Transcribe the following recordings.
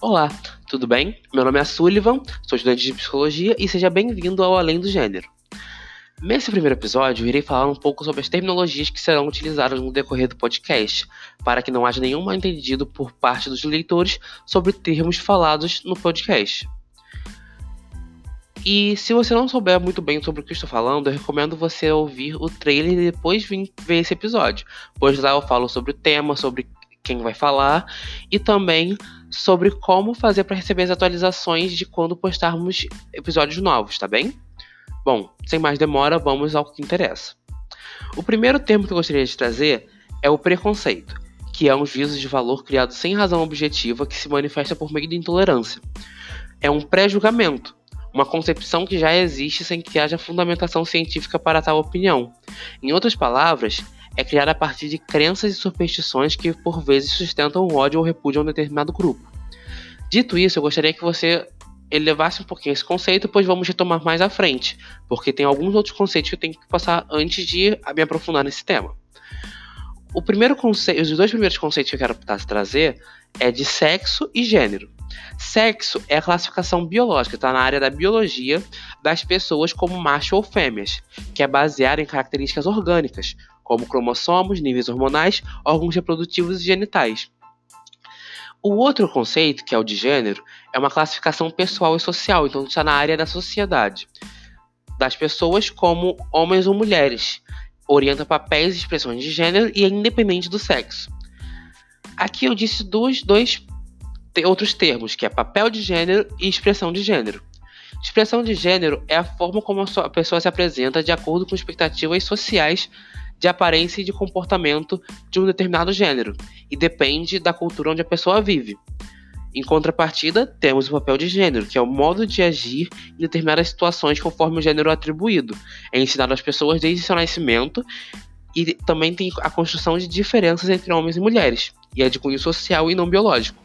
Olá, tudo bem? Meu nome é Sullivan, sou estudante de psicologia e seja bem-vindo ao Além do Gênero. Nesse primeiro episódio, irei falar um pouco sobre as terminologias que serão utilizadas no decorrer do podcast, para que não haja nenhum mal-entendido por parte dos leitores sobre termos falados no podcast. E se você não souber muito bem sobre o que estou falando, eu recomendo você ouvir o trailer e depois vir ver esse episódio, pois lá eu falo sobre o tema, sobre quem vai falar e também sobre como fazer para receber as atualizações de quando postarmos episódios novos, tá bem? Bom, sem mais demora, vamos ao que interessa. O primeiro termo que eu gostaria de trazer é o preconceito, que é um juízo de valor criado sem razão objetiva que se manifesta por meio da intolerância. É um pré-julgamento, uma concepção que já existe sem que haja fundamentação científica para tal opinião. Em outras palavras, é criada a partir de crenças e superstições que por vezes sustentam o ódio ou repúdio a um determinado grupo. Dito isso, eu gostaria que você elevasse um pouquinho esse conceito, pois vamos retomar mais à frente, porque tem alguns outros conceitos que eu tenho que passar antes de me aprofundar nesse tema. O primeiro conceito, os dois primeiros conceitos que eu quero trazer é de sexo e gênero. Sexo é a classificação biológica, está na área da biologia das pessoas como macho ou fêmeas, que é baseada em características orgânicas, como cromossomos, níveis hormonais, órgãos reprodutivos e genitais. O outro conceito, que é o de gênero, é uma classificação pessoal e social, então está na área da sociedade, das pessoas como homens ou mulheres, orienta papéis e expressões de gênero e é independente do sexo. Aqui eu disse dois, dois outros termos, que é papel de gênero e expressão de gênero. Expressão de gênero é a forma como a pessoa se apresenta de acordo com expectativas sociais de aparência e de comportamento de um determinado gênero, e depende da cultura onde a pessoa vive. Em contrapartida, temos o papel de gênero, que é o modo de agir em determinadas situações conforme o gênero atribuído. É ensinado às pessoas desde seu nascimento e também tem a construção de diferenças entre homens e mulheres, e é de cunho social e não biológico.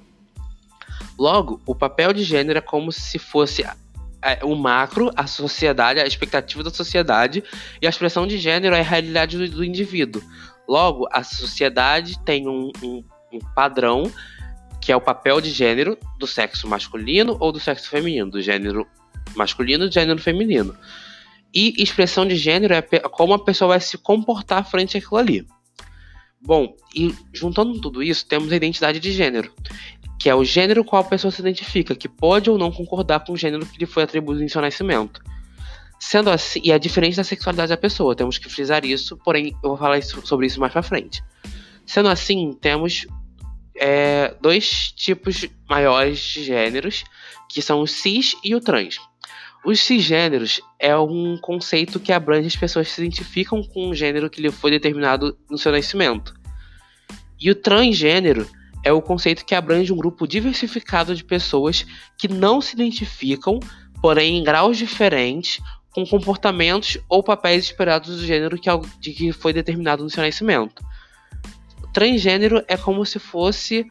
Logo, o papel de gênero é como se fosse o macro, a sociedade, a expectativa da sociedade, e a expressão de gênero é a realidade do, do indivíduo. Logo, a sociedade tem um, um, um, padrão que é o papel de gênero do sexo masculino ou do sexo feminino, do gênero masculino e do gênero feminino. E expressão de gênero é como a pessoa vai se comportar frente àquilo ali. Bom, e juntando tudo isso, temos a identidade de gênero, que é o gênero qual a pessoa se identifica, que pode ou não concordar com o gênero que lhe foi atribuído em seu nascimento. Sendo assim, e é diferente da sexualidade da pessoa, temos que frisar isso, porém eu vou falar isso, sobre isso mais pra frente. Sendo assim, temos é, dois tipos maiores de gêneros, que são o cis e o trans. Os cisgêneros é um conceito que abrange as pessoas que se identificam com um gênero que lhe foi determinado no seu nascimento. E o transgênero é o conceito que abrange um grupo diversificado de pessoas que não se identificam, porém em graus diferentes, com comportamentos ou papéis esperados do gênero que, de que foi determinado no seu nascimento. Transgênero é como se fosse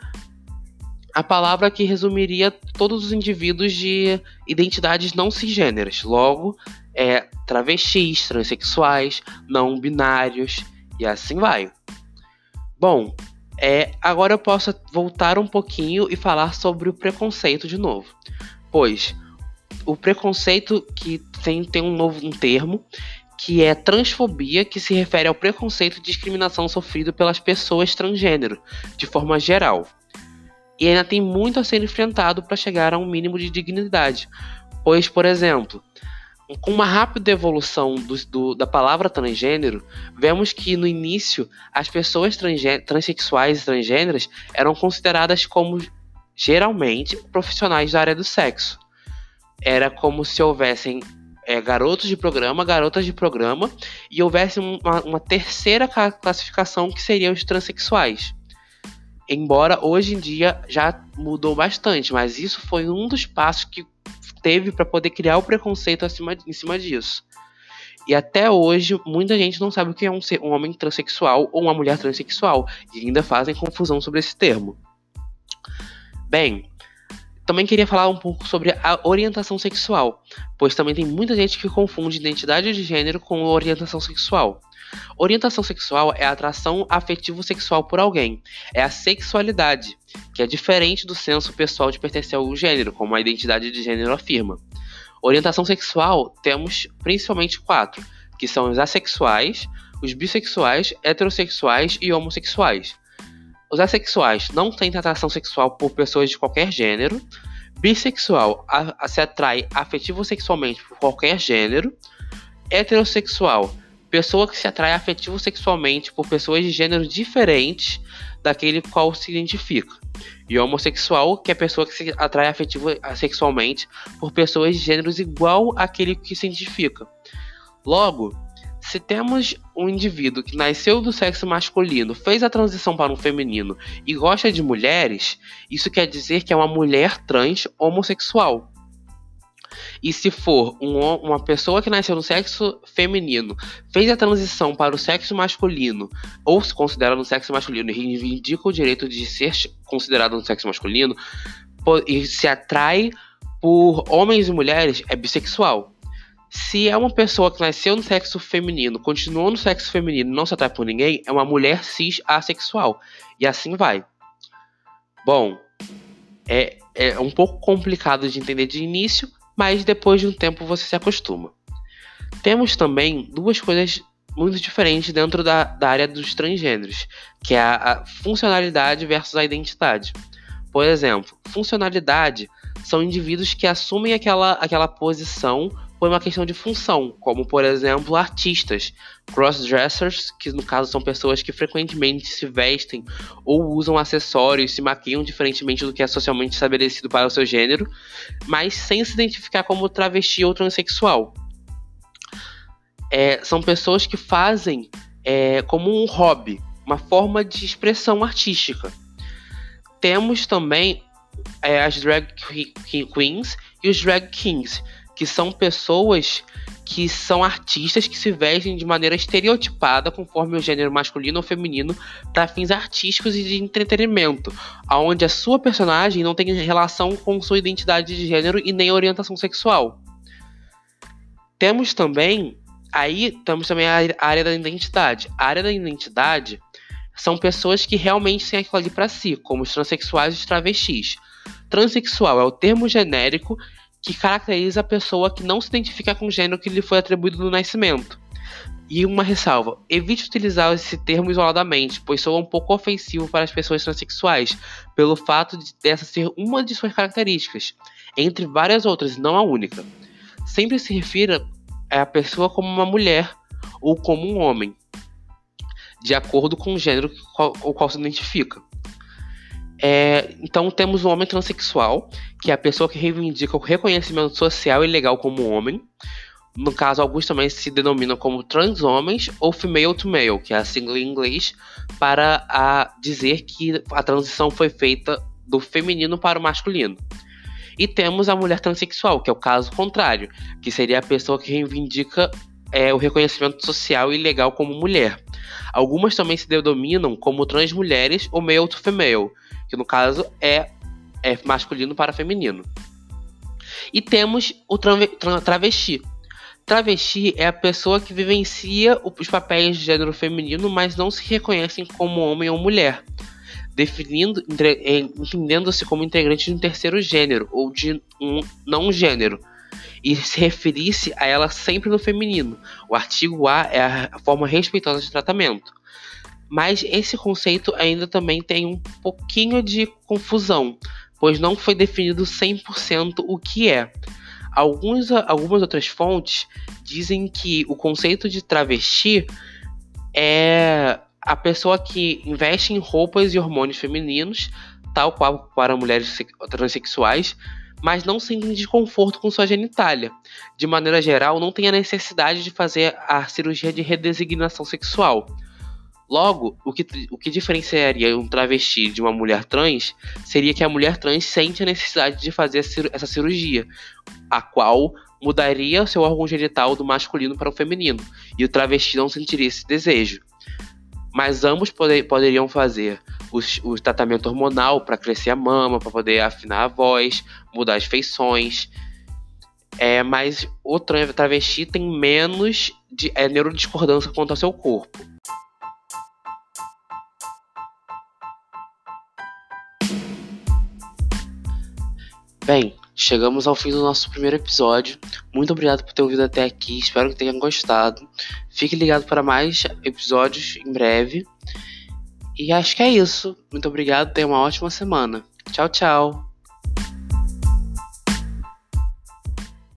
a palavra que resumiria todos os indivíduos de identidades não cisgêneras. Logo, é travestis, transexuais, não binários e assim vai. Bom, é, agora eu posso voltar um pouquinho e falar sobre o preconceito de novo. Pois o preconceito que tem, tem um novo um termo que é transfobia, que se refere ao preconceito e discriminação sofrido pelas pessoas transgênero, de forma geral. E ainda tem muito a ser enfrentado para chegar a um mínimo de dignidade. Pois, por exemplo, com uma rápida evolução do, do, da palavra transgênero, vemos que no início as pessoas transexuais e transgêneras eram consideradas como geralmente profissionais da área do sexo. Era como se houvessem é, garotos de programa, garotas de programa, e houvesse uma, uma terceira classificação que seriam os transexuais. Embora hoje em dia já mudou bastante, mas isso foi um dos passos que teve para poder criar o preconceito acima, em cima disso. E até hoje, muita gente não sabe o que é um, um homem transexual ou uma mulher transexual, e ainda fazem confusão sobre esse termo. Bem, também queria falar um pouco sobre a orientação sexual, pois também tem muita gente que confunde identidade de gênero com orientação sexual. Orientação sexual é a atração afetivo-sexual por alguém, é a sexualidade, que é diferente do senso pessoal de pertencer ao gênero, como a identidade de gênero afirma. Orientação sexual temos principalmente quatro, que são os assexuais, os bissexuais, heterossexuais e homossexuais. Os assexuais não têm atração sexual por pessoas de qualquer gênero. Bissexual a, a se atrai afetivo sexualmente por qualquer gênero. Heterossexual, pessoa que se atrai afetivo sexualmente por pessoas de gênero diferentes daquele qual se identifica. E homossexual, que é a pessoa que se atrai afetivo sexualmente por pessoas de gêneros igual àquele que se identifica. Logo, se temos um indivíduo que nasceu do sexo masculino, fez a transição para um feminino e gosta de mulheres, isso quer dizer que é uma mulher trans homossexual. E se for um, uma pessoa que nasceu no sexo feminino, fez a transição para o sexo masculino, ou se considera no sexo masculino e reivindica o direito de ser considerado no sexo masculino, e se atrai por homens e mulheres, é bissexual. Se é uma pessoa que nasceu no sexo feminino, continuou no sexo feminino não se atrai por ninguém, é uma mulher cis assexual. E assim vai. Bom, é, é um pouco complicado de entender de início, mas depois de um tempo você se acostuma. Temos também duas coisas muito diferentes dentro da, da área dos transgêneros, que é a, a funcionalidade versus a identidade. Por exemplo, funcionalidade são indivíduos que assumem aquela, aquela posição por uma questão de função, como por exemplo artistas, crossdressers, que no caso são pessoas que frequentemente se vestem ou usam acessórios, se maquiam diferentemente do que é socialmente estabelecido para o seu gênero, mas sem se identificar como travesti ou transexual. É, são pessoas que fazem é, como um hobby, uma forma de expressão artística. Temos também é, as drag queens e os drag kings, que são pessoas que são artistas que se vestem de maneira estereotipada conforme o gênero masculino ou feminino para fins artísticos e de entretenimento, aonde a sua personagem não tem relação com sua identidade de gênero e nem orientação sexual. Temos também aí temos também a área da identidade. A área da identidade são pessoas que realmente têm aquilo ali para si, como os transexuais e os travestis. Transsexual é o termo genérico que caracteriza a pessoa que não se identifica com o gênero que lhe foi atribuído no nascimento. E uma ressalva: evite utilizar esse termo isoladamente, pois soa um pouco ofensivo para as pessoas transexuais, pelo fato de dessa ser uma de suas características, entre várias outras, não a única. Sempre se refira a pessoa como uma mulher ou como um homem, de acordo com o gênero com o qual se identifica. É, então temos o homem transexual, que é a pessoa que reivindica o reconhecimento social e legal como homem. No caso, alguns também se denominam como transhomens ou female to male, que é a sigla em inglês, para a dizer que a transição foi feita do feminino para o masculino. E temos a mulher transexual, que é o caso contrário, que seria a pessoa que reivindica é, o reconhecimento social e legal como mulher. Algumas também se denominam como transmulheres ou male to female, que no caso é, é masculino para feminino. E temos o travesti. Travesti é a pessoa que vivencia os papéis de gênero feminino, mas não se reconhecem como homem ou mulher, definindo, entendendo-se como integrante de um terceiro gênero ou de um não gênero, e se referisse a ela sempre no feminino. O artigo A é a forma respeitosa de tratamento. Mas esse conceito ainda também tem um pouquinho de confusão, pois não foi definido 100% o que é. Alguns, algumas outras fontes dizem que o conceito de travesti é a pessoa que investe em roupas e hormônios femininos, tal qual para mulheres transexuais, mas não sentem desconforto com sua genitália. De maneira geral, não tem a necessidade de fazer a cirurgia de redesignação sexual. Logo, o que, o que diferenciaria um travesti de uma mulher trans seria que a mulher trans sente a necessidade de fazer essa cirurgia, a qual mudaria seu órgão genital do masculino para o feminino, e o travesti não sentiria esse desejo. Mas ambos poder, poderiam fazer o tratamento hormonal para crescer a mama, para poder afinar a voz, mudar as feições. É, mas o travesti tem menos de é, neurodiscordância quanto ao seu corpo. Bem, chegamos ao fim do nosso primeiro episódio. Muito obrigado por ter ouvido até aqui. Espero que tenham gostado. Fique ligado para mais episódios em breve. E acho que é isso. Muito obrigado. Tenha uma ótima semana. Tchau, tchau.